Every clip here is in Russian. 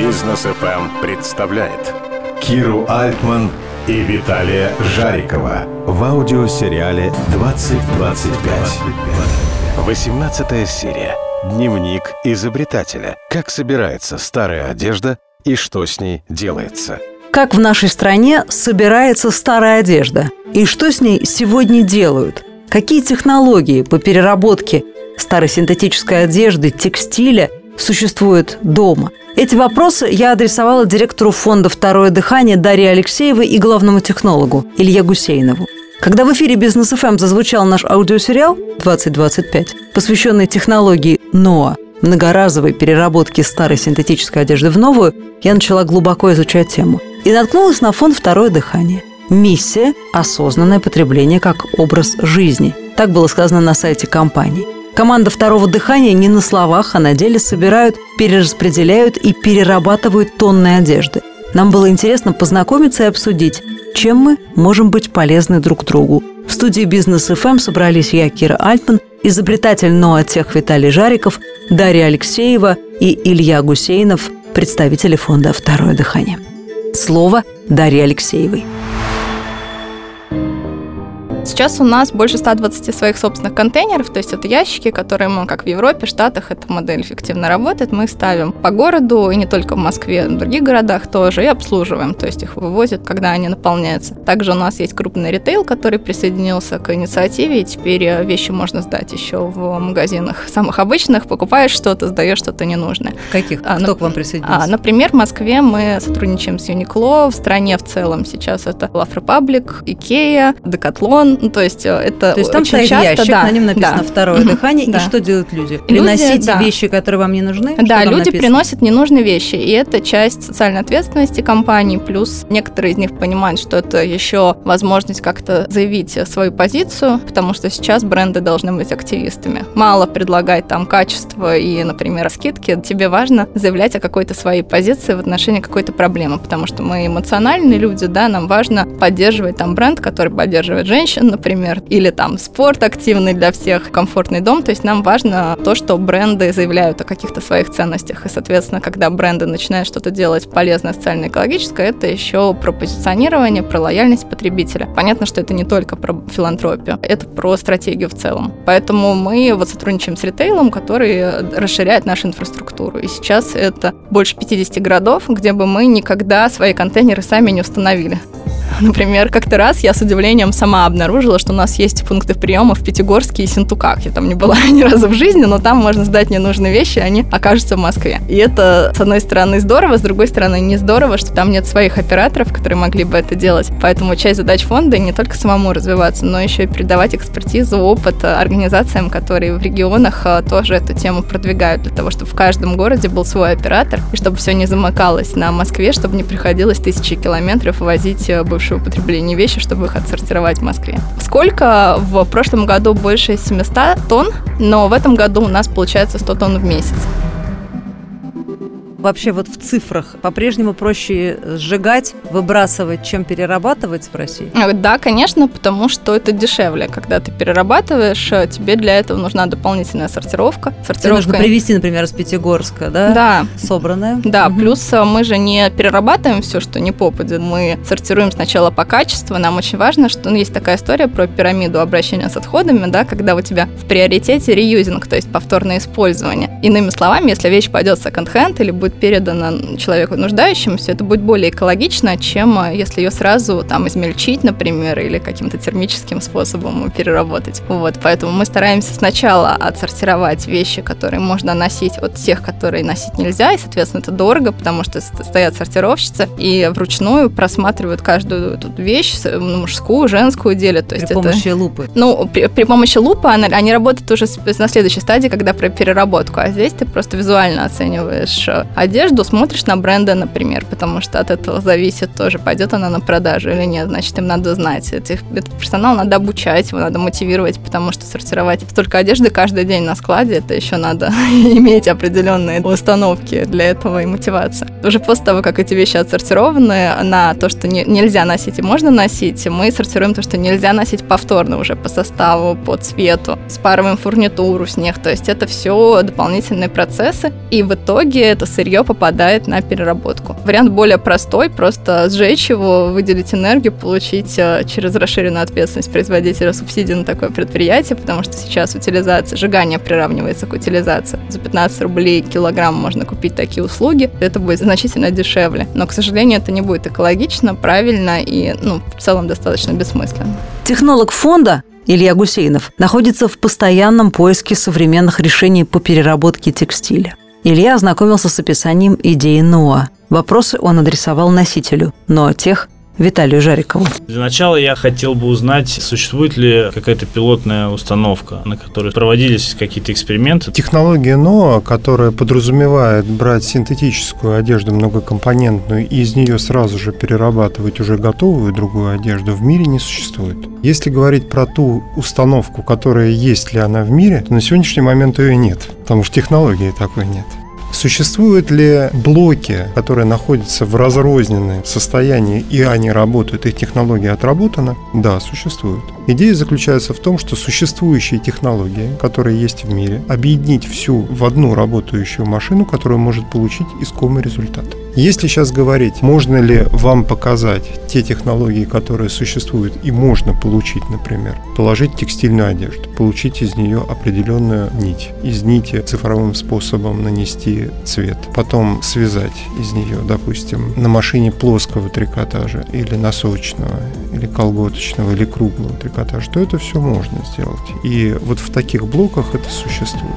Бизнес FM представляет Киру Альтман и Виталия Жарикова в аудиосериале «2025». 18 серия. Дневник изобретателя. Как собирается старая одежда и что с ней делается. Как в нашей стране собирается старая одежда и что с ней сегодня делают? Какие технологии по переработке старой синтетической одежды, текстиля существуют дома? Эти вопросы я адресовала директору фонда «Второе дыхание» Дарье Алексеевой и главному технологу Илье Гусейнову. Когда в эфире «Бизнес ФМ» зазвучал наш аудиосериал «2025», посвященный технологии НОА, многоразовой переработки старой синтетической одежды в новую, я начала глубоко изучать тему и наткнулась на фонд «Второе дыхание». Миссия – осознанное потребление как образ жизни. Так было сказано на сайте компании. Команда второго дыхания не на словах, а на деле собирают, перераспределяют и перерабатывают тонны одежды. Нам было интересно познакомиться и обсудить, чем мы можем быть полезны друг другу. В студии «Бизнес ФМ» собрались я, Кира Альтман, изобретатель Ноатех Виталий Жариков, Дарья Алексеева и Илья Гусейнов, представители фонда «Второе дыхание». Слово Дарье Алексеевой. Сейчас у нас больше 120 своих собственных контейнеров, то есть это ящики, которые мы, как в Европе, Штатах, эта модель эффективно работает, мы их ставим по городу, и не только в Москве, в других городах тоже, и обслуживаем, то есть их вывозят, когда они наполняются. Также у нас есть крупный ритейл, который присоединился к инициативе, и теперь э, вещи можно сдать еще в магазинах самых обычных, покупаешь что-то, сдаешь что-то ненужное. Каких? А, Кто на... к вам присоединился? А, например, в Москве мы сотрудничаем с Uniqlo, в стране в целом сейчас это Love Republic, Ikea, Decathlon, ну, то есть э, это То есть там стоит часто, ящик, да, на нем написано да. второе дыхание. Да. И что делают люди? Люди, Приносите да. вещи, которые вам не нужны? Да, люди написано? приносят ненужные вещи, и это часть социальной ответственности компании, плюс некоторые из них понимают, что это еще возможность как-то заявить свою позицию, потому что сейчас бренды должны быть активистами. Мало предлагать там качество и, например, скидки, тебе важно заявлять о какой-то своей позиции в отношении какой-то проблемы, потому что мы эмоциональные люди, да, нам важно поддерживать там бренд, который поддерживает женщин, например, или там спорт активный для всех, комфортный дом, то есть нам важно то, что бренды заявляют о каких-то своих ценностях, и, соответственно, когда бренды начинают что-то делать полезное, социально-экологическое, это еще про позиционирование, про лояльность потребителя. Понятно, что это не только про филантропию, это про стратегию в целом. Поэтому мы вот сотрудничаем с ритейлом, который расширяет нашу инфраструктуру. И сейчас это больше 50 городов, где бы мы никогда свои контейнеры сами не установили. Например, как-то раз я с удивлением сама обнаружила, что у нас есть пункты приема в Пятигорске и Синтуках. Я там не была ни разу в жизни, но там можно сдать ненужные вещи, и они окажутся в Москве. И это, с одной стороны, здорово, с другой стороны, не здорово, что там нет своих операторов, которые могли бы это делать. Поэтому часть задач фонда не только самому развиваться, но еще и передавать экспертизу, опыт организациям, которые в регионах а, тоже эту тему продвигают, для того, чтобы в каждом городе был свой оператор, и чтобы все не замыкалось на Москве, чтобы не приходилось тысячи километров возить э, бывшее употребление вещи, чтобы их отсортировать в Москве. Сколько? В прошлом году больше 700 тонн, но в этом году у нас получается 100 тонн в месяц. Вообще вот в цифрах по-прежнему проще сжигать, выбрасывать, чем перерабатывать в России? Э, Да, конечно, потому что это дешевле. Когда ты перерабатываешь, э, тебе для этого нужна дополнительная сортировка. Сортировка... нужно привезти, например, из Пятигорска, да? Да, Собранное. Да, Мгм. плюс э, мы же не перерабатываем все, что не попадет. Мы сортируем сначала по качеству. Нам очень важно, что ну, есть такая история про пирамиду обращения с отходами, да, когда у тебя в приоритете реюзинг, то есть повторное использование. Иными словами, если вещь пойдет в секонд-хенд или будет передана человеку нуждающемуся, это будет более экологично, чем э, если ее сразу там измельчить, например, или каким-то термическим способом переработать. Вот, поэтому мы стараемся сначала отсортировать вещи, которые можно носить от тех, которые носить нельзя, и, соответственно, это дорого, потому что ст- стоят сортировщицы и вручную просматривают каждую эту вещь, ну, мужскую, женскую делят. То При есть это... помощи лупы. Ну, при, при помощи лупы она- они работают уже на следующей стадии, когда про переработку, а здесь ты просто визуально оцениваешь э, одежду, смотришь на бренды, например, потому что от этого зависит тоже, пойдет она на продажу или нет, значит, им надо знать. Этих, этот персонал надо обучать, его надо мотивировать, потому что сортировать столько одежды каждый день на складе, это еще надо иметь определенные установки для этого и мотивация. Уже после того, как эти вещи отсортированы на то, что не- нельзя носить и можно носить, мы сортируем то, что нельзя носить повторно уже по составу, по цвету, спарываем фурнитуру с них, то есть это все дополнительные процессы, и в итоге это сырье сырье попадает на переработку. Вариант более простой, просто сжечь его, выделить энергию, получить э, через расширенную ответственность производителя субсидии на такое предприятие, потому что сейчас утилизация, сжигание приравнивается к утилизации. За 15 рублей килограмм можно купить такие услуги, это будет значительно дешевле. Но, к сожалению, это не будет экологично, правильно и, ну, в целом достаточно бессмысленно. Технолог фонда Илья Гусейнов находится в постоянном поиске современных решений по переработке текстиля. Илья ознакомился с описанием идеи НОА. Вопросы он адресовал носителю, но тех Виталию Жарикову. Для начала я хотел бы узнать, существует ли какая-то пилотная установка, на которой проводились какие-то эксперименты. Технология НОА, которая подразумевает брать синтетическую одежду многокомпонентную и из нее сразу же перерабатывать уже готовую другую одежду, в мире не существует. Если говорить про ту установку, которая есть ли она в мире, то на сегодняшний момент ее нет, потому что технологии такой нет. Существуют ли блоки, которые находятся в разрозненном состоянии, и они работают, их технология отработана? Да, существуют. Идея заключается в том, что существующие технологии, которые есть в мире, объединить всю в одну работающую машину, которая может получить искомый результат. Если сейчас говорить, можно ли вам показать те технологии, которые существуют и можно получить, например, положить текстильную одежду, получить из нее определенную нить, из нити цифровым способом нанести цвет, потом связать из нее, допустим, на машине плоского трикотажа или носочного, или колготочного, или круглого трикотажа, то это все можно сделать. И вот в таких блоках это существует.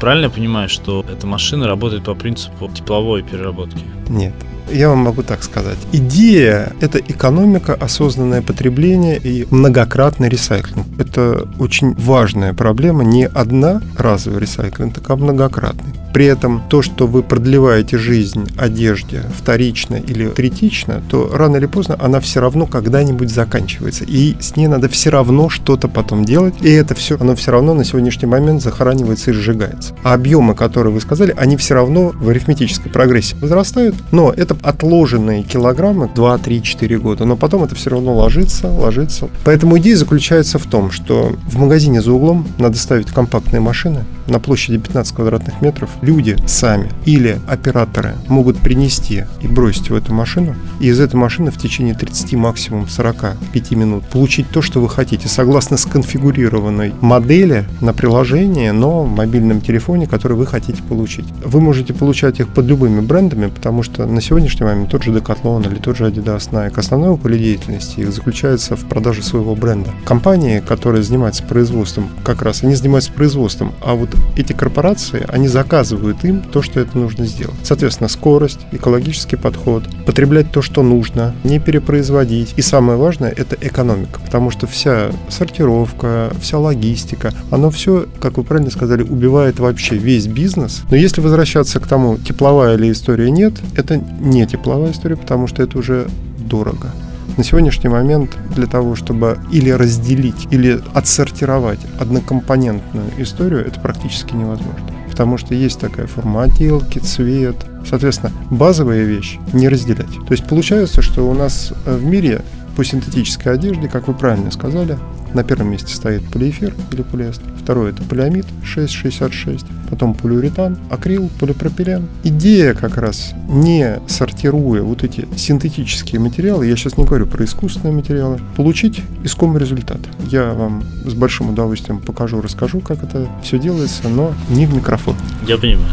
Правильно я понимаю, что эта машина работает по принципу тепловой переработки? Нет. Я вам могу так сказать. Идея – это экономика, осознанное потребление и многократный ресайклинг. Это очень важная проблема. Не одна разовый ресайклинг, а многократный. При этом то, что вы продлеваете жизнь одежде вторично или третично, то рано или поздно она все равно когда-нибудь заканчивается. И с ней надо все равно что-то потом делать. И это все, оно все равно на сегодняшний момент захоранивается и сжигается. А объемы, которые вы сказали, они все равно в арифметической прогрессии возрастают. Но это отложенные килограммы 2, 3, 4 года. Но потом это все равно ложится, ложится. Поэтому идея заключается в том, что в магазине за углом надо ставить компактные машины на площади 15 квадратных метров, люди сами или операторы могут принести и бросить в эту машину, и из этой машины в течение 30, максимум 45 минут получить то, что вы хотите, согласно сконфигурированной модели на приложение, но в мобильном телефоне, который вы хотите получить. Вы можете получать их под любыми брендами, потому что на сегодняшний момент тот же Decathlon или тот же Adidas Nike, основное поле деятельности их заключается в продаже своего бренда. Компании, которые занимаются производством, как раз они занимаются производством, а вот эти корпорации, они заказывают им то, что это нужно сделать. Соответственно, скорость, экологический подход, потреблять то, что нужно, не перепроизводить. И самое важное – это экономика, потому что вся сортировка, вся логистика, оно все, как вы правильно сказали, убивает вообще весь бизнес. Но если возвращаться к тому, тепловая ли история нет, это не тепловая история, потому что это уже дорого. На сегодняшний момент для того, чтобы или разделить, или отсортировать однокомпонентную историю, это практически невозможно. Потому что есть такая форма отделки, цвет. Соответственно, базовая вещь не разделять. То есть получается, что у нас в мире по синтетической одежде, как вы правильно сказали, на первом месте стоит полиэфир или полиэстер. Второй это полиамид 666, потом полиуретан, акрил, полипропилен. Идея как раз не сортируя вот эти синтетические материалы, я сейчас не говорю про искусственные материалы, получить искомый результат. Я вам с большим удовольствием покажу, расскажу, как это все делается, но не в микрофон. Я понимаю.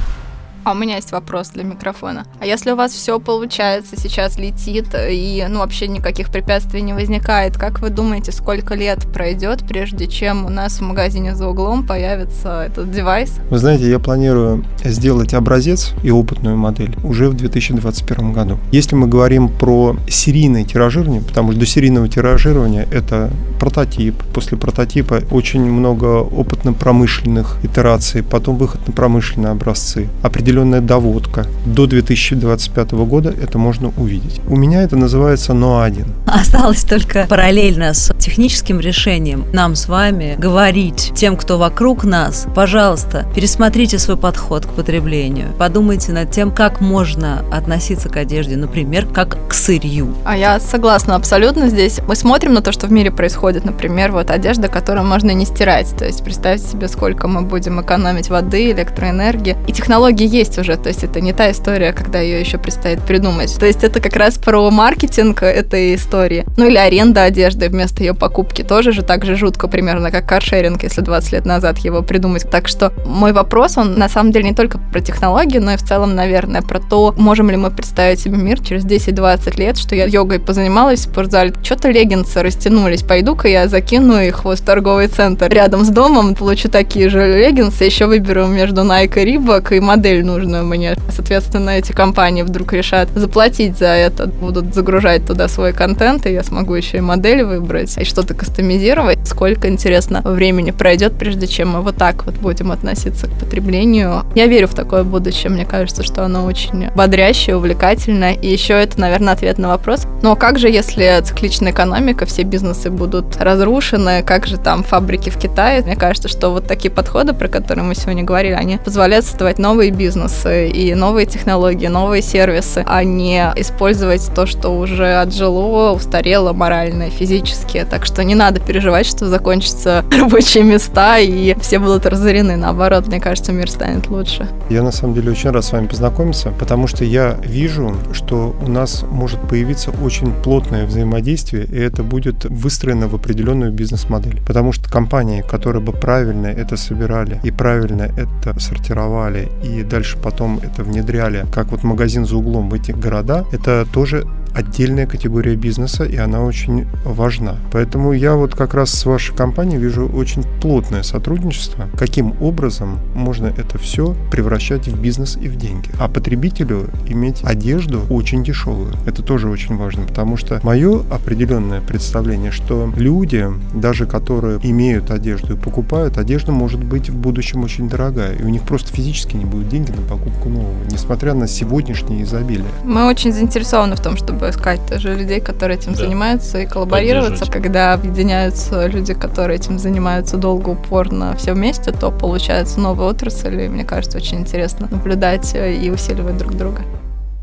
А у меня есть вопрос для микрофона. А если у вас все получается, сейчас летит, и ну, вообще никаких препятствий не возникает, как вы думаете, сколько лет пройдет, прежде чем у нас в магазине за углом появится этот девайс? Вы знаете, я планирую сделать образец и опытную модель уже в 2021 году. Если мы говорим про серийное тиражирование, потому что до серийного тиражирования это прототип, после прототипа очень много опытно-промышленных итераций, потом выход на промышленные образцы, определенные определенная доводка. До 2025 года это можно увидеть. У меня это называется НО-1. Осталось только параллельно с техническим решением нам с вами говорить тем, кто вокруг нас, пожалуйста, пересмотрите свой подход к потреблению. Подумайте над тем, как можно относиться к одежде, например, как к сырью. А я согласна абсолютно здесь. Мы смотрим на то, что в мире происходит. Например, вот одежда, которую можно не стирать. То есть представьте себе, сколько мы будем экономить воды, электроэнергии. И технологии есть уже. То есть это не та история, когда ее еще предстоит придумать. То есть это как раз про маркетинг этой истории. Ну или аренда одежды вместо ее покупки. Тоже же так же жутко примерно, как каршеринг, если 20 лет назад его придумать. Так что мой вопрос, он на самом деле не только про технологии, но и в целом, наверное, про то, можем ли мы представить себе мир через 10-20 лет, что я йогой позанималась в спортзале, что-то леггинсы растянулись, пойду-ка я закину их в торговый центр. Рядом с домом, получу такие же леггинсы, еще выберу между Nike и Reebok и модель нужную мне. Соответственно, эти компании вдруг решат заплатить за это, будут загружать туда свой контент, и я смогу еще и модель выбрать, и что-то кастомизировать. Сколько, интересно, времени пройдет, прежде чем мы вот так вот будем относиться к потреблению. Я верю в такое будущее, мне кажется, что оно очень бодрящее, увлекательное. И еще это, наверное, ответ на вопрос. Но как же, если цикличная экономика, все бизнесы будут разрушены, как же там фабрики в Китае? Мне кажется, что вот такие подходы, про которые мы сегодня говорили, они позволяют создавать новые бизнесы и новые технологии, новые сервисы, а не использовать то, что уже отжило, устарело морально, физически. Так что не надо переживать, что закончатся рабочие места и все будут разорены. Наоборот, мне кажется, мир станет лучше. Я на самом деле очень рад с вами познакомиться, потому что я вижу, что у нас может появиться очень плотное взаимодействие, и это будет выстроено в определенную бизнес-модель. Потому что компании, которые бы правильно это собирали и правильно это сортировали, и дальше потом это внедряли, как вот магазин за углом в эти города, это тоже отдельная категория бизнеса, и она очень важна. Поэтому я вот как раз с вашей компанией вижу очень плотное сотрудничество, каким образом можно это все превращать в бизнес и в деньги. А потребителю иметь одежду очень дешевую. Это тоже очень важно, потому что мое определенное представление, что люди, даже которые имеют одежду и покупают, одежда может быть в будущем очень дорогая, и у них просто физически не будет деньги на покупку нового, несмотря на сегодняшнее изобилие. Мы очень заинтересованы в том, чтобы искать тоже людей, которые этим да. занимаются, и коллаборироваться. Когда объединяются люди, которые этим занимаются долго, упорно, все вместе, то получается новая отрасль, и мне кажется, очень интересно наблюдать и усиливать друг друга.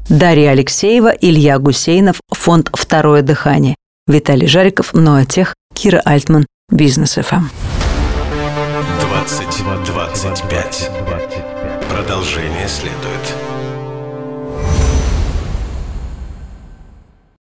Дарья Алексеева, Илья Гусейнов, фонд «Второе дыхание». Виталий Жариков, Ноатех, Кира Альтман, Бизнес ФМ. 20 25. Продолжение следует.